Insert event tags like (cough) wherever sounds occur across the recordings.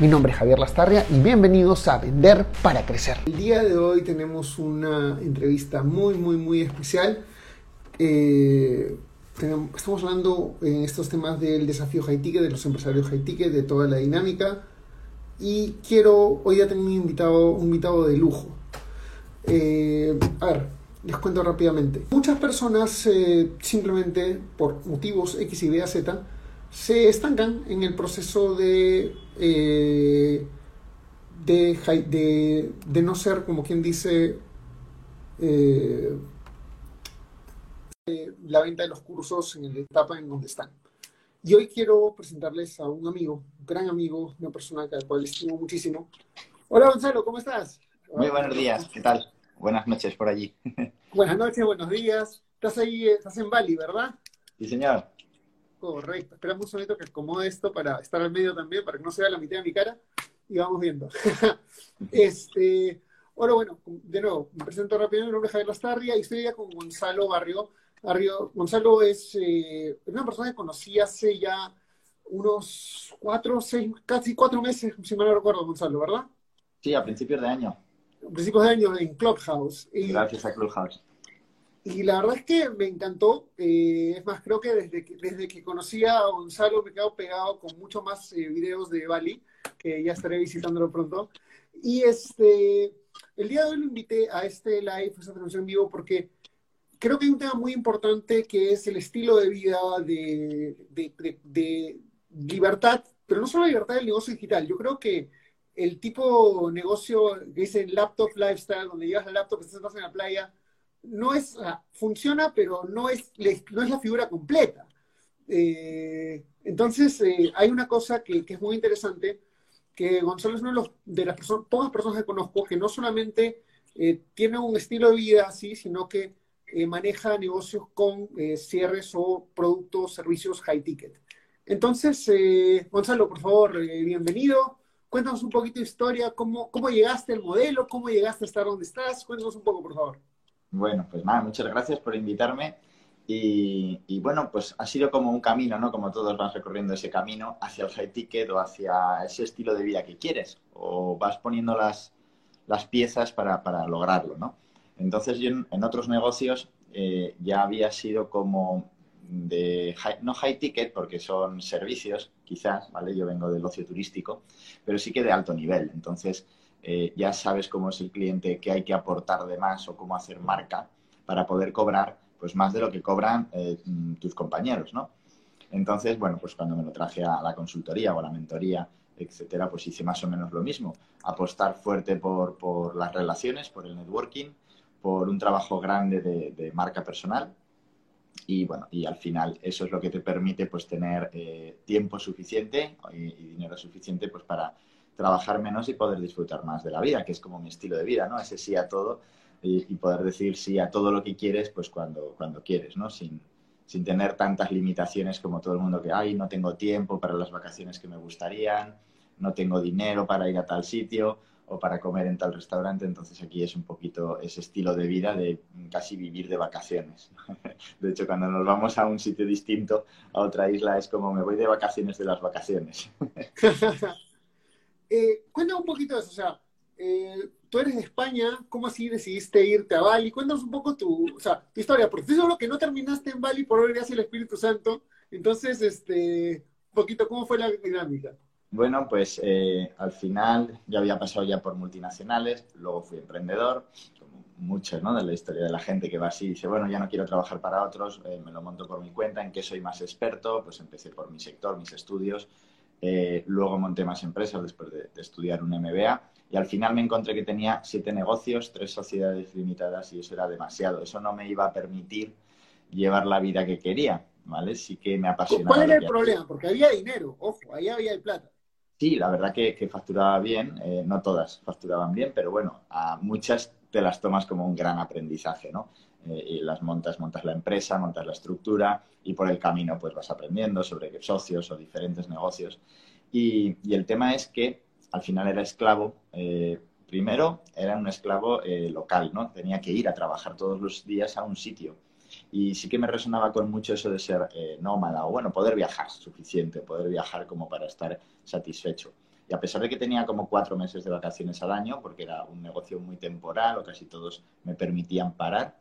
Mi nombre es Javier Lastarria y bienvenidos a Vender para Crecer. El día de hoy tenemos una entrevista muy, muy, muy especial. Eh, estamos hablando en estos temas del desafío high ticket, de los empresarios high ticket, de toda la dinámica. Y quiero, hoy ya tengo un invitado, un invitado de lujo. Eh, a ver, les cuento rápidamente. Muchas personas eh, simplemente por motivos X, Y, Z se estancan en el proceso de, eh, de, de, no ser, como quien dice, eh, la venta de los cursos en la etapa en donde están. Y hoy quiero presentarles a un amigo, un gran amigo, una persona a la cual estimo muchísimo. Hola Gonzalo, ¿cómo estás? Muy buenos días, ¿qué tal? Buenas noches por allí. Buenas noches, buenos días. Estás ahí, estás en Bali, ¿verdad? Sí, señor. Correcto. Esperamos un momento que acomode esto para estar al medio también, para que no se vea la mitad de mi cara. Y vamos viendo. (laughs) este, ahora, bueno, de nuevo, me presento rápidamente. Mi nombre es Javier Lastarria y estoy ya con Gonzalo Barrio. Barrio Gonzalo es eh, una persona que conocí hace ya unos cuatro, seis, casi cuatro meses, si mal no recuerdo, Gonzalo, ¿verdad? Sí, a principios de año. A principios de año en Clubhouse. Gracias a Clubhouse. Y la verdad es que me encantó. Eh, es más, creo que desde, que desde que conocí a Gonzalo me he quedado pegado con mucho más eh, videos de Bali, que ya estaré visitándolo pronto. Y este, el día de hoy lo invité a este live, a esta transmisión en vivo, porque creo que hay un tema muy importante que es el estilo de vida de, de, de, libertad, pero no solo libertad del negocio digital. Yo creo que el tipo de negocio que dicen laptop lifestyle, donde llevas el laptop, estás en la playa, no es, funciona, pero no es, no es la figura completa. Eh, entonces, eh, hay una cosa que, es muy interesante, que Gonzalo es uno de, las pocas personas que conozco que no solamente eh, tiene un estilo de vida así, sino que maneja negocios con cierres o productos, servicios high ticket. Entonces, Gonzalo, por favor, bienvenido. Cuéntanos un poquito de historia, cómo, cómo llegaste al modelo, cómo llegaste a estar donde estás. Cuéntanos un poco, por favor. Bueno, pues nada, muchas gracias por invitarme. Y, bueno, pues ha sido como un camino, ¿no? Como todos van recorriendo ese camino hacia el high ticket o hacia ese estilo de vida que quieres. O vas poniendo las, las piezas para, para lograrlo, ¿no? Entonces yo en, otros negocios eh, ya había sido como de, no high ticket porque son servicios, quizás, ¿vale? Yo vengo del ocio turístico, pero sí que de alto nivel. Entonces eh, ya sabes cómo es el cliente, qué hay que aportar de más o cómo hacer marca para poder cobrar pues más de lo que cobran eh, tus compañeros, ¿no? Entonces, bueno, pues cuando me lo traje a la consultoría o a la mentoría, etcétera, pues hice más o menos lo mismo. Apostar fuerte por, las relaciones, por el networking, por un trabajo grande de, marca personal. Y bueno, y al final eso es lo que te permite pues tener eh, tiempo suficiente y, y, dinero suficiente pues para trabajar menos y poder disfrutar más de la vida, que es como mi estilo de vida, ¿no? Ese sí a todo y, poder decir sí a todo lo que quieres, pues cuando, cuando quieres, ¿no? Sin, sin tener tantas limitaciones como todo el mundo que, ay, no tengo tiempo para las vacaciones que me gustarían, no tengo dinero para ir a tal sitio o para comer en tal restaurante, entonces aquí es un poquito ese estilo de vida de casi vivir de vacaciones. (laughs) De hecho, cuando nos vamos a un sitio distinto, a otra isla, es como me voy de vacaciones de las vacaciones. (laughs) Eh, cuéntame un poquito de eso, o sea, eh, tú eres de España, ¿cómo así decidiste irte a Bali? Cuéntanos un poco tu, o sea, tu historia, porque estoy seguro que no terminaste en Bali por obra el Espíritu Santo, entonces, este, un poquito, ¿cómo fue la dinámica? Bueno, pues eh, al final yo había pasado ya por multinacionales, luego fui emprendedor, como mucho ¿no? de la historia de la gente que va así y dice, bueno, ya no quiero trabajar para otros, eh, me lo monto por mi cuenta, en qué soy más experto, pues empecé por mi sector, mis estudios, eh, luego monté más empresas después de, estudiar un MBA y al final me encontré que tenía siete negocios, tres sociedades limitadas y eso era demasiado. Eso no me iba a permitir llevar la vida que quería, ¿vale? Sí que me apasionaba. ¿Cuál era el problema? Porque había dinero, ojo, ahí había el plata. Sí, la verdad que, facturaba bien, eh, no todas facturaban bien, pero bueno, a muchas te las tomas como un gran aprendizaje, ¿no? Eh, y las montas, montas la empresa, montas la estructura y por el camino pues vas aprendiendo sobre socios o diferentes negocios. Y, el tema es que al final era esclavo. Eh, primero era un esclavo eh, local, ¿no? Tenía que ir a trabajar todos los días a un sitio. Y sí que me resonaba con mucho eso de ser nómada o, bueno, poder viajar suficiente, poder viajar como para estar satisfecho. Y a pesar de que tenía como cuatro meses de vacaciones al año, porque era un negocio muy temporal o casi todos me permitían parar,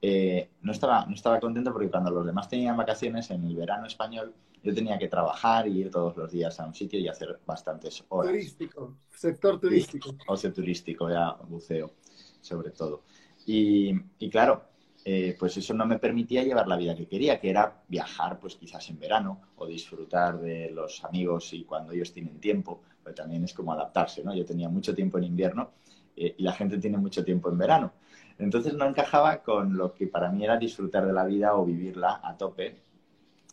eh, no, estaba, no estaba contento porque cuando los demás tenían vacaciones en el verano español, yo tenía que trabajar y ir todos los días a un sitio y hacer bastantes horas. Turístico, sector turístico. ocio turístico, ya buceo, sobre todo. Y, y claro, eh, pues eso no me permitía llevar la vida que quería, que era viajar, pues quizás en verano o disfrutar de los amigos y cuando ellos tienen tiempo, pero también es como adaptarse, ¿no? Yo tenía mucho tiempo en invierno eh, y la gente tiene mucho tiempo en verano. Entonces no encajaba con lo que para mí era disfrutar de la vida o vivirla a tope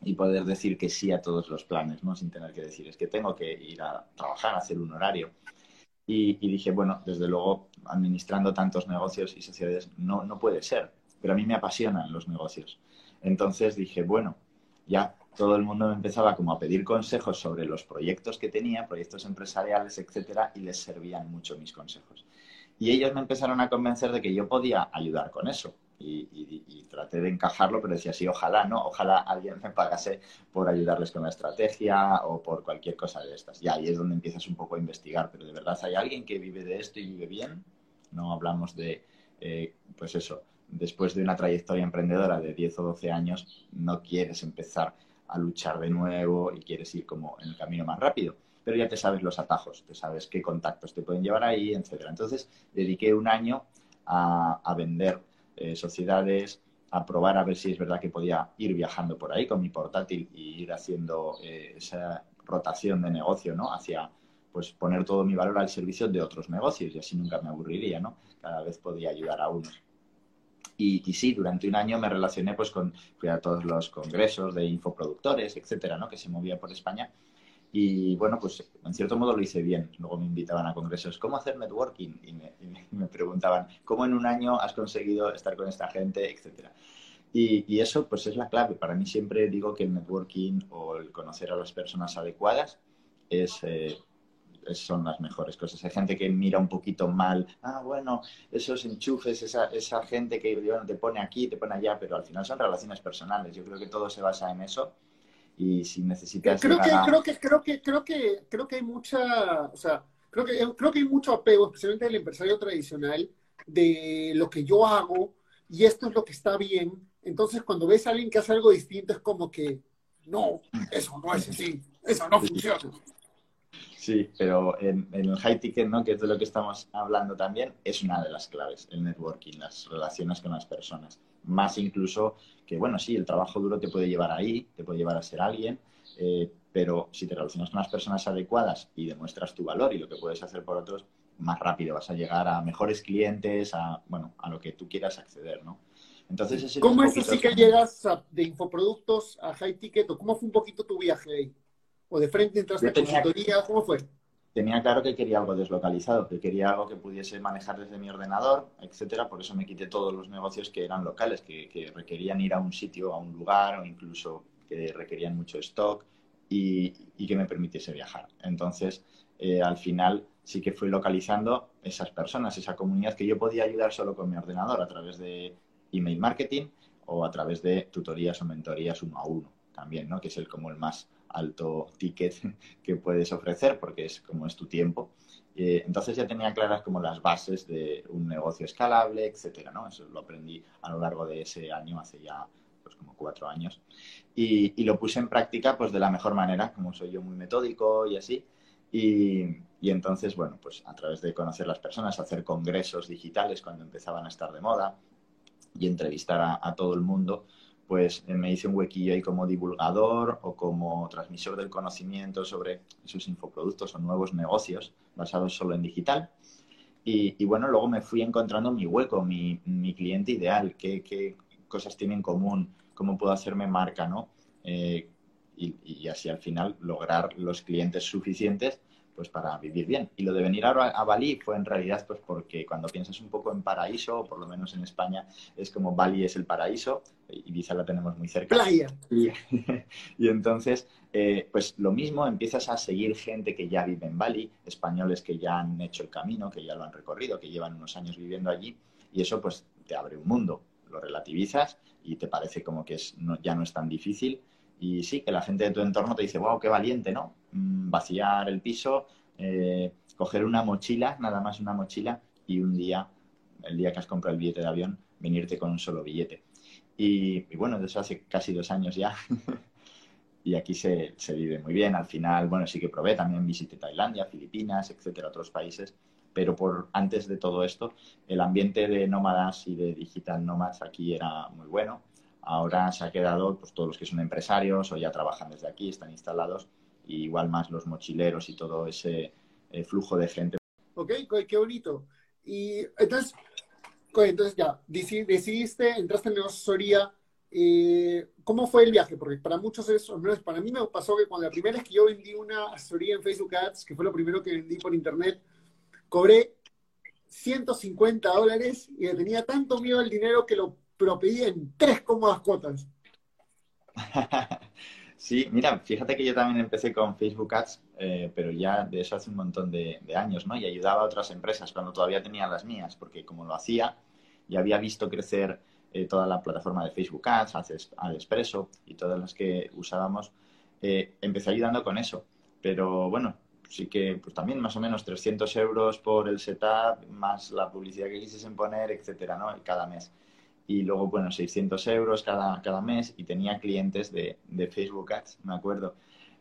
y poder decir que sí a todos los planes, ¿no? Sin tener que decir, es que tengo que ir a trabajar, hacer un horario. Y, dije, bueno, desde luego, administrando tantos negocios y sociedades, no, no puede ser. Pero a mí me apasionan los negocios. Entonces dije, bueno, ya todo el mundo me empezaba como a pedir consejos sobre los proyectos que tenía, proyectos empresariales, etcétera, y les servían mucho mis consejos. Y ellos me empezaron a convencer de que yo podía ayudar con eso. Y, traté de encajarlo, pero decía, sí, ojalá, ¿no? Ojalá alguien me pagase por ayudarles con la estrategia o por cualquier cosa de estas. Y ahí es donde empiezas un poco a investigar, pero de verdad hay alguien que vive de esto y vive bien. No hablamos de, eh, pues eso, después de una trayectoria emprendedora de 10 o 12 años, no quieres empezar a luchar de nuevo y quieres ir como en el camino más rápido pero ya te sabes los atajos, te sabes qué contactos te pueden llevar ahí, etcétera. Entonces, dediqué un año a, vender eh, sociedades, a probar a ver si es verdad que podía ir viajando por ahí con mi portátil y ir haciendo eh, esa rotación de negocio, ¿no? Hacia, pues, poner todo mi valor al servicio de otros negocios y así nunca me aburriría, ¿no? Cada vez podía ayudar a unos. Y, sí, durante un año me relacioné pues con fui a todos los congresos de infoproductores, etcétera, ¿no? Que se movía por España y bueno, pues en cierto modo lo hice bien. Luego me invitaban a congresos, ¿cómo hacer networking? Y me, preguntaban, ¿cómo en un año has conseguido estar con esta gente? Etcétera. Y, eso pues es la clave. Para mí siempre digo que el networking o el conocer a las personas adecuadas es, eh, son las mejores cosas. Hay gente que mira un poquito mal, ah, bueno, esos enchufes, esa, esa gente que te pone aquí, te pone allá, pero al final son relaciones personales. Yo creo que todo se basa en eso y si necesitas creo que, creo que creo que creo que creo que hay mucha o sea creo que creo que hay mucho apego especialmente del empresario tradicional de lo que yo hago y esto es lo que está bien entonces cuando ves a alguien que hace algo distinto es como que no eso no es así eso no funciona Sí, pero en, en, el high ticket, ¿no? que es de lo que estamos hablando también, es una de las claves, el networking, las relaciones con las personas. Más incluso que, bueno, sí, el trabajo duro te puede llevar ahí, te puede llevar a ser alguien, eh, pero si te relacionas con las personas adecuadas y demuestras tu valor y lo que puedes hacer por otros, más rápido vas a llegar a mejores clientes, a, bueno, a lo que tú quieras acceder, ¿no? Entonces, ¿Cómo es así que llegas de infoproductos a high ticket o cómo fue un poquito tu viaje ahí? ¿O de frente entraste a consultoría? ¿Cómo fue? Tenía claro que quería algo deslocalizado, que quería algo que pudiese manejar desde mi ordenador, etcétera. Por eso me quité todos los negocios que eran locales, que, requerían ir a un sitio, a un lugar, o incluso que requerían mucho stock y, que me permitiese viajar. Entonces, eh, al final sí que fui localizando esas personas, esa comunidad que yo podía ayudar solo con mi ordenador a través de email marketing o a través de tutorías o mentorías uno a uno también, ¿no? Que es el como el más alto ticket (laughs) que puedes ofrecer porque es como es tu tiempo. Eh, entonces ya tenía claras como las bases de un negocio escalable, etcétera, ¿no? Eso lo aprendí a lo largo de ese año, hace ya pues como cuatro años. Y, y lo puse en práctica pues de la mejor manera, como soy yo muy metódico y así. Y, y, entonces, bueno, pues a través de conocer las personas, hacer congresos digitales cuando empezaban a estar de moda y entrevistar a, a todo el mundo, pues eh, me hice un huequillo ahí como divulgador o como transmisor del conocimiento sobre esos infoproductos o nuevos negocios basados solo en digital. Y, bueno, luego me fui encontrando mi hueco, mi, cliente ideal, qué, cosas tiene en común, cómo puedo hacerme marca, ¿no? Eh, y, así al final lograr los clientes suficientes pues para vivir bien. Y lo de venir ahora a Bali fue en realidad pues porque cuando piensas un poco en paraíso, o por lo menos en España, es como Bali es el paraíso, Ibiza la tenemos muy cerca. Playa. Y, (laughs) y entonces, eh, pues lo mismo, empiezas a seguir gente que ya vive en Bali, españoles que ya han hecho el camino, que ya lo han recorrido, que llevan unos años viviendo allí, y eso pues te abre un mundo, lo relativizas y te parece como que es, ya no es tan difícil y sí, que la gente de tu entorno te dice, wow, qué valiente, ¿no? Mm, vaciar el piso, eh, coger una mochila, nada más una mochila, y un día, el día que has comprado el billete de avión, venirte con un solo billete. Y, bueno, de eso hace casi dos años ya. (laughs) y aquí se, se, vive muy bien. Al final, bueno, sí que probé, también visité Tailandia, Filipinas, etcétera, otros países. Pero por antes de todo esto, el ambiente de nómadas y de digital nómadas aquí era muy bueno Ahora se ha quedado pues, todos los que son empresarios o ya trabajan desde aquí, están instalados, y igual más los mochileros y todo ese eh, flujo de gente. Ok, qué bonito. Y entonces, entonces ya, decidiste, entraste en la asesoría. Eh, ¿Cómo fue el viaje? Porque para muchos es, para mí me pasó que cuando la primera vez que yo vendí una asesoría en Facebook Ads, que fue lo primero que vendí por internet, cobré 150 dólares y tenía tanto miedo al dinero que lo pero pedí en tres cómodas cuotas. (laughs) sí, mira, fíjate que yo también empecé con Facebook Ads, eh, pero ya de eso hace un montón de, años, ¿no? Y ayudaba a otras empresas cuando todavía tenía las mías, porque como lo hacía, y había visto crecer eh, toda la plataforma de Facebook Ads, Adespresso y todas las que usábamos, eh, empecé ayudando con eso. Pero bueno, sí que pues también más o menos 300 euros por el setup, más la publicidad que quisiesen poner, etcétera, ¿no? Cada mes y luego, bueno, 600 euros cada, cada mes y tenía clientes de, de Facebook Ads, me acuerdo.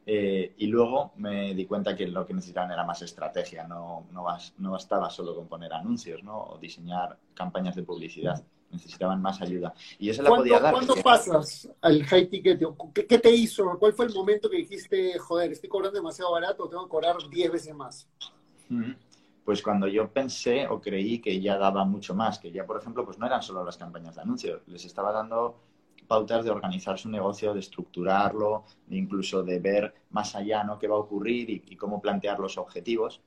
Eh, y luego me di cuenta que lo que necesitaban era más estrategia, no, no, no bastaba solo con poner anuncios ¿no? o diseñar campañas de publicidad, necesitaban más ayuda. Y eso la podía dar. ¿Cuándo pasas al high ticket? ¿Qué, ¿Qué, te hizo? ¿Cuál fue el momento que dijiste, joder, estoy cobrando demasiado barato, tengo que cobrar 10 veces más? Pues cuando yo pensé o creí que ya daba mucho más, que ya, por ejemplo, pues no eran solo las campañas de anuncios, les estaba dando pautas de organizar su negocio, de estructurarlo, incluso de ver más allá ¿no? qué va a ocurrir y, cómo plantear los objetivos.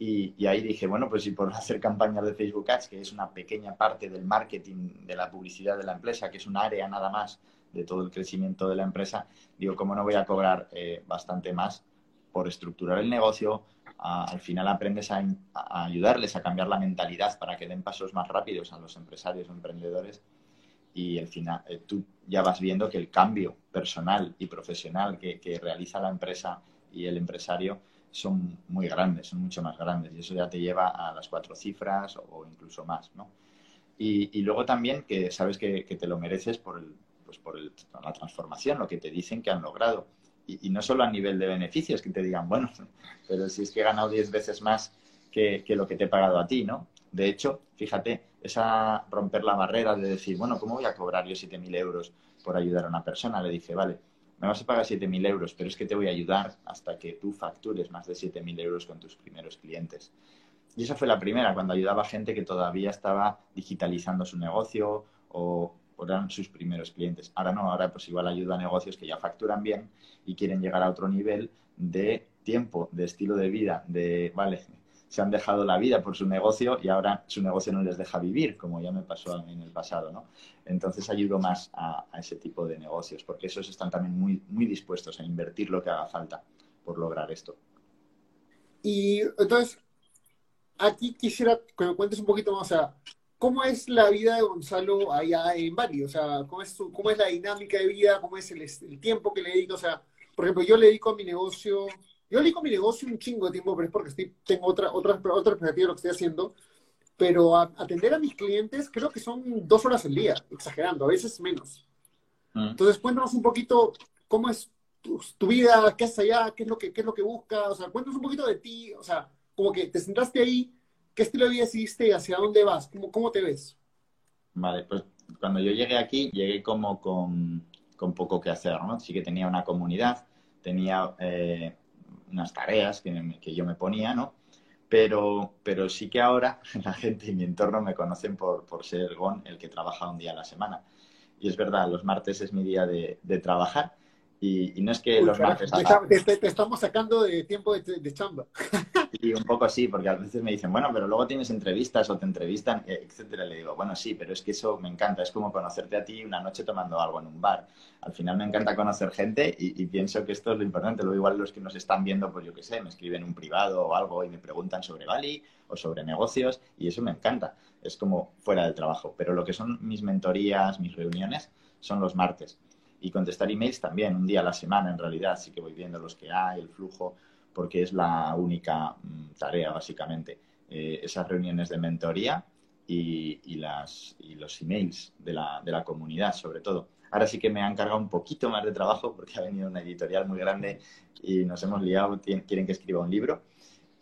Y, ahí dije, bueno, pues si por (laughs) hacer campañas de Facebook Ads, que es una pequeña parte del marketing, de la publicidad de la empresa, que es un área nada más de todo el crecimiento de la empresa, digo, ¿cómo no voy a cobrar eh, bastante más por estructurar el negocio, al final aprendes a, ayudarles a cambiar la mentalidad para que den pasos más rápidos a los empresarios o emprendedores. Y al final eh, tú ya vas viendo que el cambio personal y profesional que, realiza la empresa y el empresario son muy grandes, son mucho más grandes. Y eso ya te lleva a las cuatro cifras o, incluso más, ¿no? Y, luego también que sabes que, te lo mereces por, el, pues por la transformación, lo que te dicen que han logrado y, no solo a nivel de beneficios, que te digan, bueno, pero si es que he ganado 10 veces más que, lo que te he pagado a ti, ¿no? De hecho, fíjate, esa romper la barrera de decir, bueno, ¿cómo voy a cobrar yo 7.000 euros por ayudar a una persona? Le dice, vale, me vas a pagar 7.000 euros, pero es que te voy a ayudar hasta que tú factures más de 7.000 euros con tus primeros clientes. Y esa fue la primera, cuando ayudaba a gente que todavía estaba digitalizando su negocio o eran sus primeros clientes. Ahora no, ahora pues igual ayuda a negocios que ya facturan bien y quieren llegar a otro nivel de tiempo, de estilo de vida, de, vale, se han dejado la vida por su negocio y ahora su negocio no les deja vivir, como ya me pasó a en el pasado, ¿no? Entonces ayudo más a, ese tipo de negocios, porque esos están también muy, muy dispuestos a invertir lo que haga falta por lograr esto. Y entonces, aquí quisiera que me cuentes un poquito más, o sea, ¿Cómo es la vida de Gonzalo allá en Bali? O sea, ¿cómo es, cómo es la dinámica de vida? ¿Cómo es el, tiempo que le dedico? O sea, por ejemplo, yo le dedico a mi negocio, yo le dedico a mi negocio un chingo de tiempo, pero es porque estoy, tengo otra, otra, otra perspectiva de lo que estoy haciendo. Pero atender a mis clientes creo que son dos horas al día, exagerando, a veces menos. Mm. Entonces, cuéntanos un poquito cómo es tu, vida, qué haces allá, qué es lo que, qué es lo que buscas, o sea, cuéntanos un poquito de ti, o sea, como que te sentaste ahí ¿Qué estilo de vida hiciste y hacia dónde vas? ¿Cómo, cómo te ves? Vale, pues cuando yo llegué aquí, llegué como con, con poco que hacer, ¿no? Sí que tenía una comunidad, tenía eh, unas tareas que, que, yo me ponía, ¿no? Pero, pero sí que ahora (laughs) la gente y mi entorno me conocen por, por ser Gon, el que trabaja un día a la semana. Y es verdad, los martes es mi día de, de trabajar Y, no es que los martes... (laughs) Te, estamos sacando de tiempo de, chamba. (laughs) Y un poco sí, porque a veces me dicen, bueno, pero luego tienes entrevistas o te entrevistan, eh, etcétera. Le digo, bueno, sí, pero es que eso me encanta. Es como conocerte a ti una noche tomando algo en un bar. Al final me encanta conocer gente y, pienso que esto es lo importante. Luego igual los que nos están viendo, pues yo qué sé, me escriben un privado o algo y me preguntan sobre Bali o sobre negocios y eso me encanta. Es como fuera del trabajo. Pero lo que son mis mentorías, mis reuniones, son los martes y contestar emails también, un día a la semana en realidad, sí que voy viendo los que hay, el flujo, porque es la única mm, tarea básicamente. Eh, esas reuniones de mentoría y, las, y los emails de la, de la comunidad sobre todo. Ahora sí que me han cargado un poquito más de trabajo porque ha venido una editorial muy grande y nos hemos liado, quieren que escriba un libro.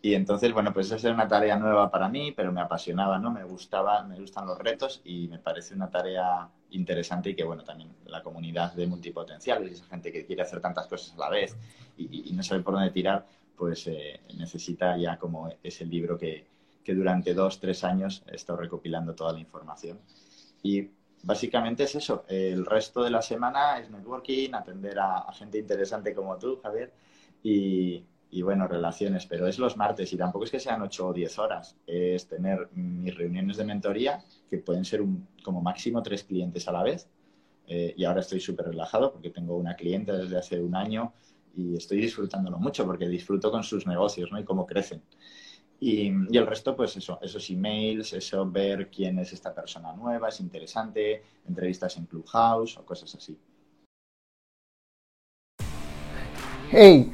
Y entonces, bueno, pues esa es una tarea nueva para mí, pero me apasionaba, ¿no? Me gustaba, me gustan los retos y me parece una tarea interesante y que, bueno, también la comunidad de multipotenciales, esa gente que quiere hacer tantas cosas a la vez y, no sabe por dónde tirar, pues eh, necesita ya como ese libro que, que durante dos, tres años he estado recopilando toda la información. Y básicamente es eso. El resto de la semana es networking, atender a, a gente interesante como tú, Javier, y, y bueno, relaciones, pero es los martes y tampoco es que sean 8 o 10 horas, es tener mis reuniones de mentoría, que pueden ser un, como máximo tres clientes a la vez. Eh, y ahora estoy súper relajado porque tengo una cliente desde hace un año y estoy disfrutándolo mucho porque disfruto con sus negocios ¿no? y cómo crecen. Y, y, el resto, pues eso, esos emails, eso ver quién es esta persona nueva, es interesante, entrevistas en Clubhouse o cosas así. Hey,